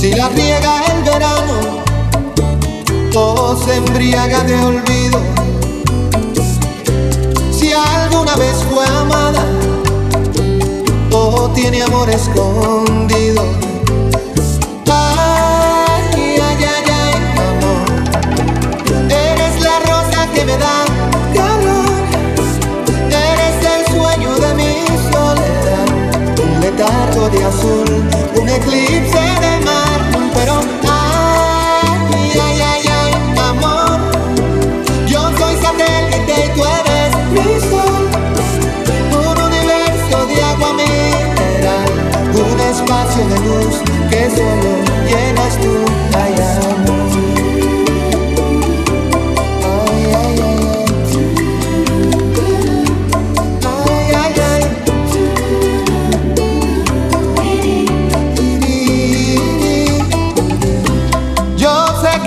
Si la riega el verano o se embriaga de olvido. Si alguna vez fue amada o tiene amor escondido. Ay, ay, ay, ay, amor. Eres la rosa que me da calor. Eres el sueño de mi soledad. Un letargo de azul, un eclipse de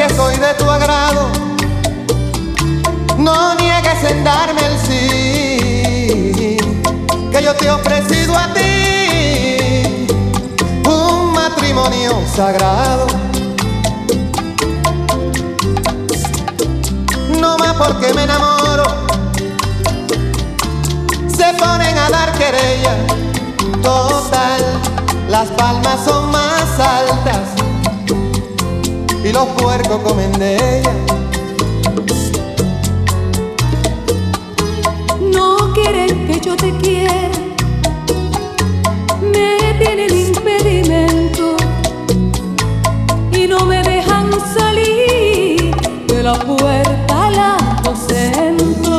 que soy de tu agrado, no niegues en darme el sí, que yo te he ofrecido a ti. Un matrimonio sagrado. No más porque me enamoro, se ponen a dar querella, total, las palmas son más altas y los puercos comen de ella. No quieren que yo te quiera, me tienen impedimento y no me dejan salir de la puerta al aposento.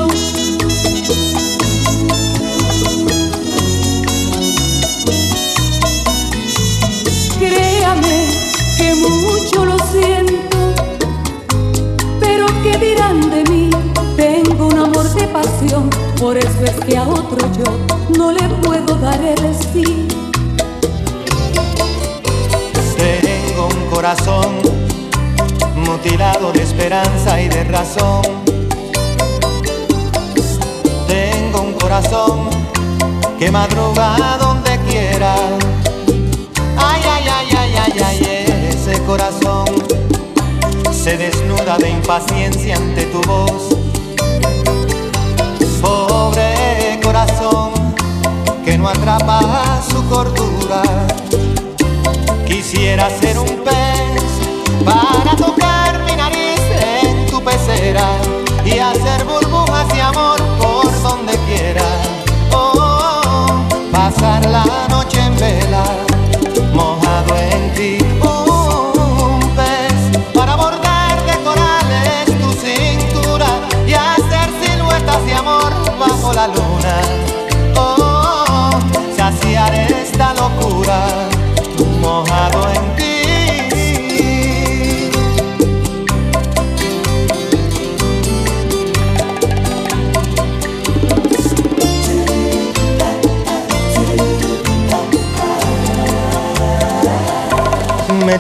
Por eso es que a otro yo no le puedo dar el sí. Tengo un corazón mutilado de esperanza y de razón. Tengo un corazón que madruga donde quiera. Ay, ay, ay, ay, ay, ay, ese corazón se desnuda de impaciencia ante tu voz. Que no atrapa su cordura. Quisiera ser un pez para tocar mi nariz en tu pecera y hacer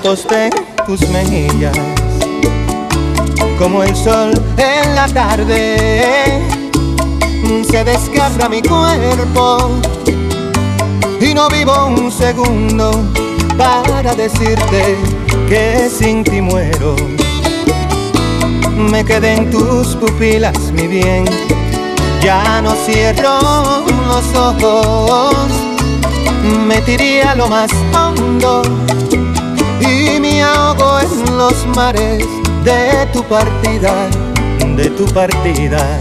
tosté tus mejillas como el sol en la tarde. Se desgarra mi cuerpo y no vivo un segundo para decirte que sin ti muero. Me quedé en tus pupilas, mi bien, ya no cierro los ojos. Me tiré a lo más hondo me ahogo en los mares de tu partida, de tu partida.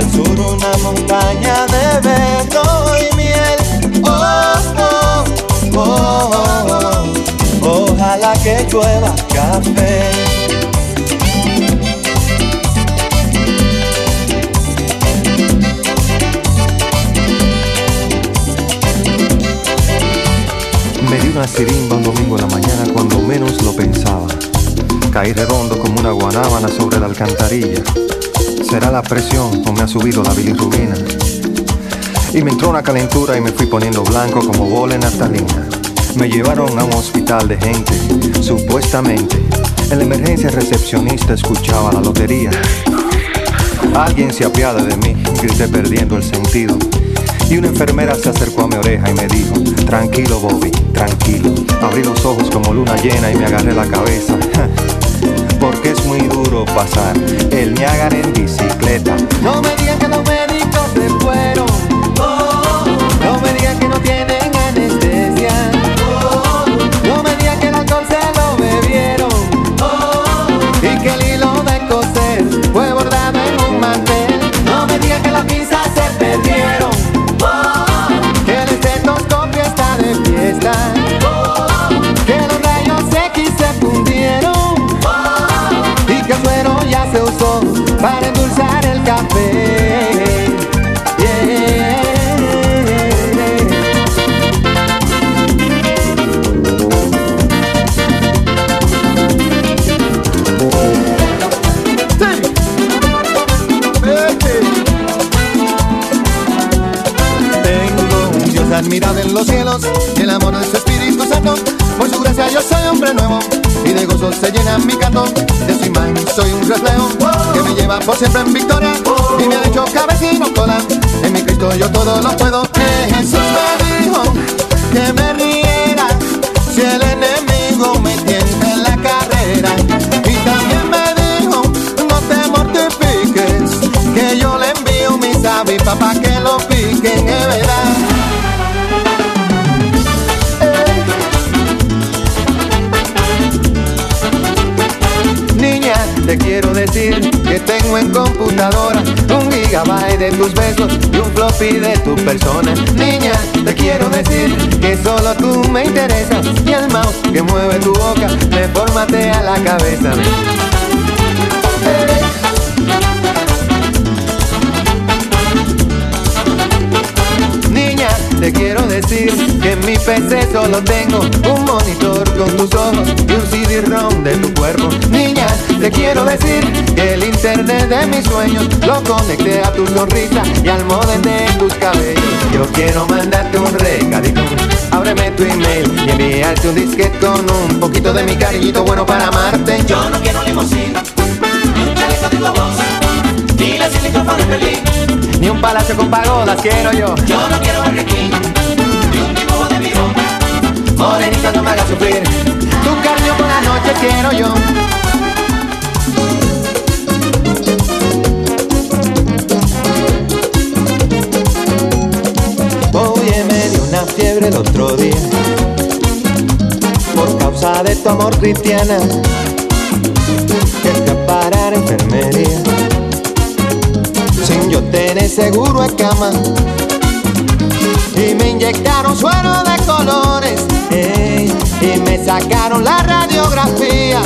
al sur una montaña de verno y miel. Oh, oh, oh, oh, ojalá que llueva café. Me di una sirimba un domingo en la mañana cuando menos lo pensaba. Caí redondo como una guanábana sobre la alcantarilla ¿Será la presión o me ha subido la bilirrubina? Y me entró una calentura y me fui poniendo blanco como bola en naftalina. Me llevaron a un hospital de gente, supuestamente. En la emergencia recepcionista escuchaba la lotería. Alguien se apiada de mí, grité perdiendo el sentido. Y una enfermera se acercó a mi oreja y me dijo, tranquilo Bobby, tranquilo. Abrí los ojos como luna llena y me agarré la cabeza. Porque es muy duro pasar el Niágara en bicicleta. No me digan que los médicos se fueron. No me digan que no Dios admirado en los cielos y el amor de su Espíritu Santo. Por su gracia yo soy hombre nuevo y de gozo se llena mi canto. De su imagen soy un reflejo que me lleva por siempre en victoria y me ha hecho cabecino cola. En mi Cristo yo todo lo puedo. Eh, Jesús me dijo que me riera si el enemigo me tiene en la carrera. Y también me dijo no te mortifiques que yo le envío mis avis papá que lo piquen, un gigabyte de tus besos y un floppy de tu persona. Niña, te quiero decir que solo tú me interesas y el mouse que mueve tu boca me formatea la cabeza. Solo tengo un monitor con tus ojos y un CD-ROM de tu cuerpo. Niña, te quiero decir que el internet de mis sueños lo conecté a tu sonrisa y al modem de tus cabellos. Yo quiero mandarte un recadito, ábreme tu email y enviarte un disquete con un poquito de mi cariñito bueno para amarte. Yo no quiero limosina, ni un chaleco de globos, ni la silicona feliz. Ni un palacio con pagodas quiero yo. Yo no quiero Burger King, Morenita no me hagas sufrir. Tu cariño por la noche quiero yo. Oye, me dio una fiebre el otro día. Por causa de tu amor cristiana Que parar enfermería. Sin yo tener seguro en cama. Y me inyectaron suero de colores y me sacaron la radiografía.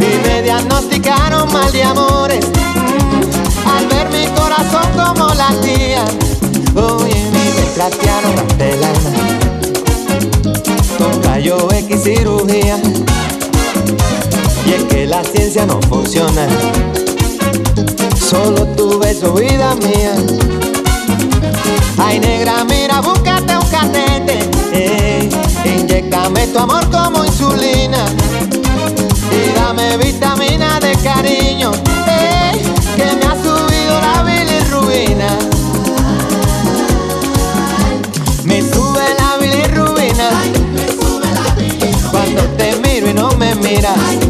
Y me diagnosticaron mal de amores Mm, al ver mi corazón como latía. Oye y me platearon hasta el alma con rayo X cirugía. Y es que la ciencia no funciona solo tu beso vida mía. Ay negra, tu amor como insulina. Y dame vitamina de cariño eh, Que me ha subido la bilirrubina. Me sube la bilirrubina. Cuando te miro y no me miras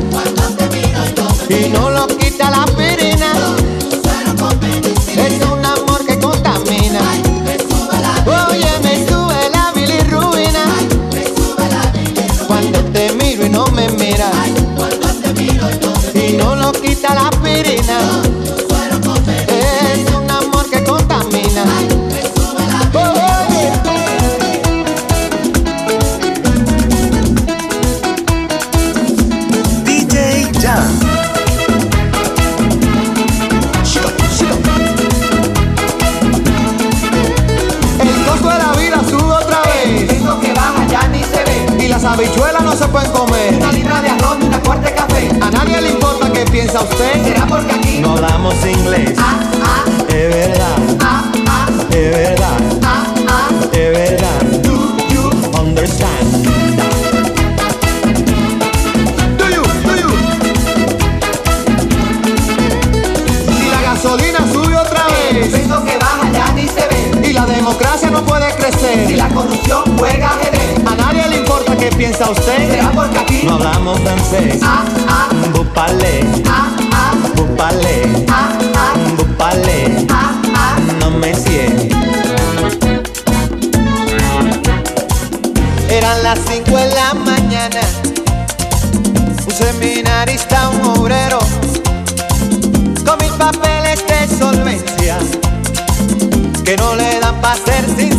usted? ¿Será porque aquí no hablamos inglés? Ah, ah, es verdad, ah, ah, es verdad, ah, ah, es verdad. Do you understand? Do you, do you? Si la gasolina sube otra vez, el peso que baja ya ni se ve. Y la democracia no puede crecer. Si la corrupción juega a ajedrez, a nadie qué piensa usted. Será porque aquí. No hablamos francés. Ah, ah, Vous parlez, ah, ah, vous parlez, ah, ah, vous parlez. ah, ah. No me Eran las 5 de la mañana. Un seminarista, un obrero. Con mil papeles de solvencia. Que no le dan para ser sinceros.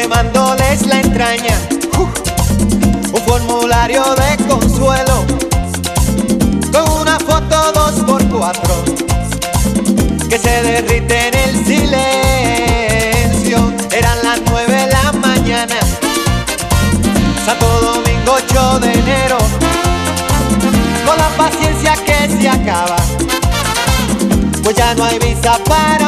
Quemándoles la entraña, uh, un formulario de consuelo. Con una foto dos por cuatro. Que se derrite en el silencio. Eran las nueve de la mañana, Santo Domingo 8 de enero, con la paciencia que se acaba, pues ya no hay visa para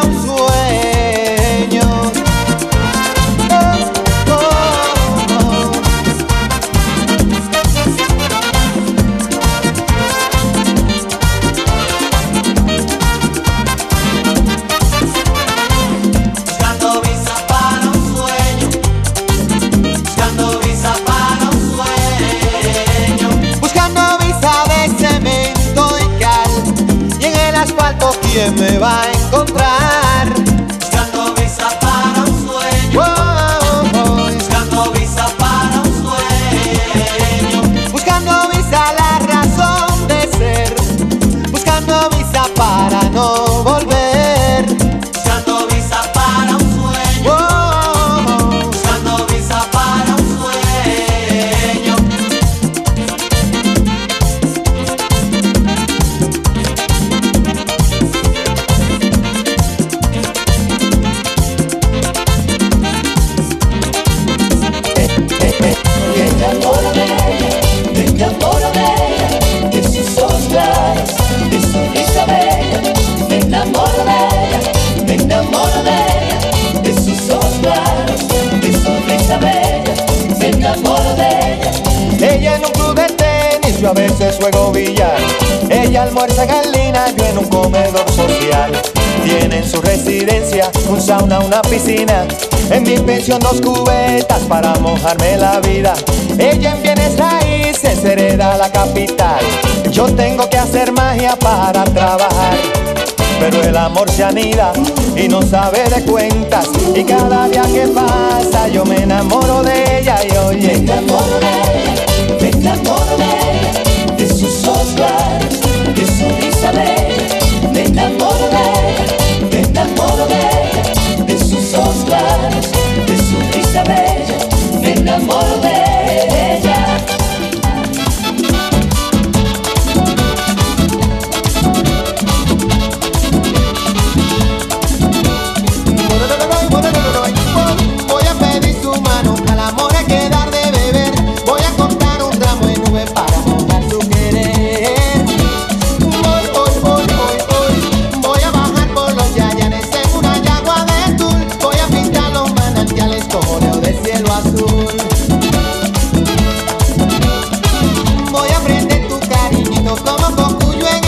almuerza yo en un comedor social. Tiene en su residencia un sauna, una piscina. En mi pensión dos cubetas para mojarme la vida. Ella en bienes raíces hereda la capital. Yo tengo que hacer magia para trabajar. Pero el amor se anida y no sabe de cuentas. Y cada día que pasa yo me enamoro de ella y oye. Cariñito como cocuyo en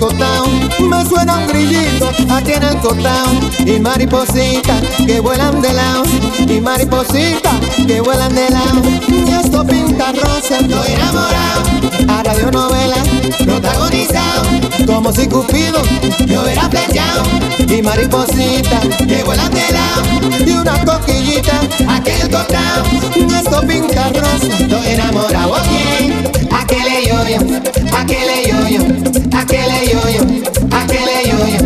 cotao, me suena un grillito aquí en el cotao y maripositas que vuelan de lado. Y maripositas que vuelan de lado. Y esto pinta rosa estoy enamorado. A radionovela protagonizado. Como si Cupido me hubiera flechado. Y maripositas que vuelan de lado. Y una coquillita aquí en el cotao visto pintar rosas. Estoy enamorado. Aquele yo-yo, aquele yo-yo, aquele yo-yo, aquele yo-yo,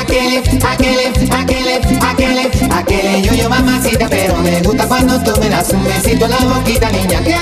aquele, aquele, aquele, aquele, aquele yo-yo, mamacita, pero me gusta cuando tú me das un besito en la boquita, niña, que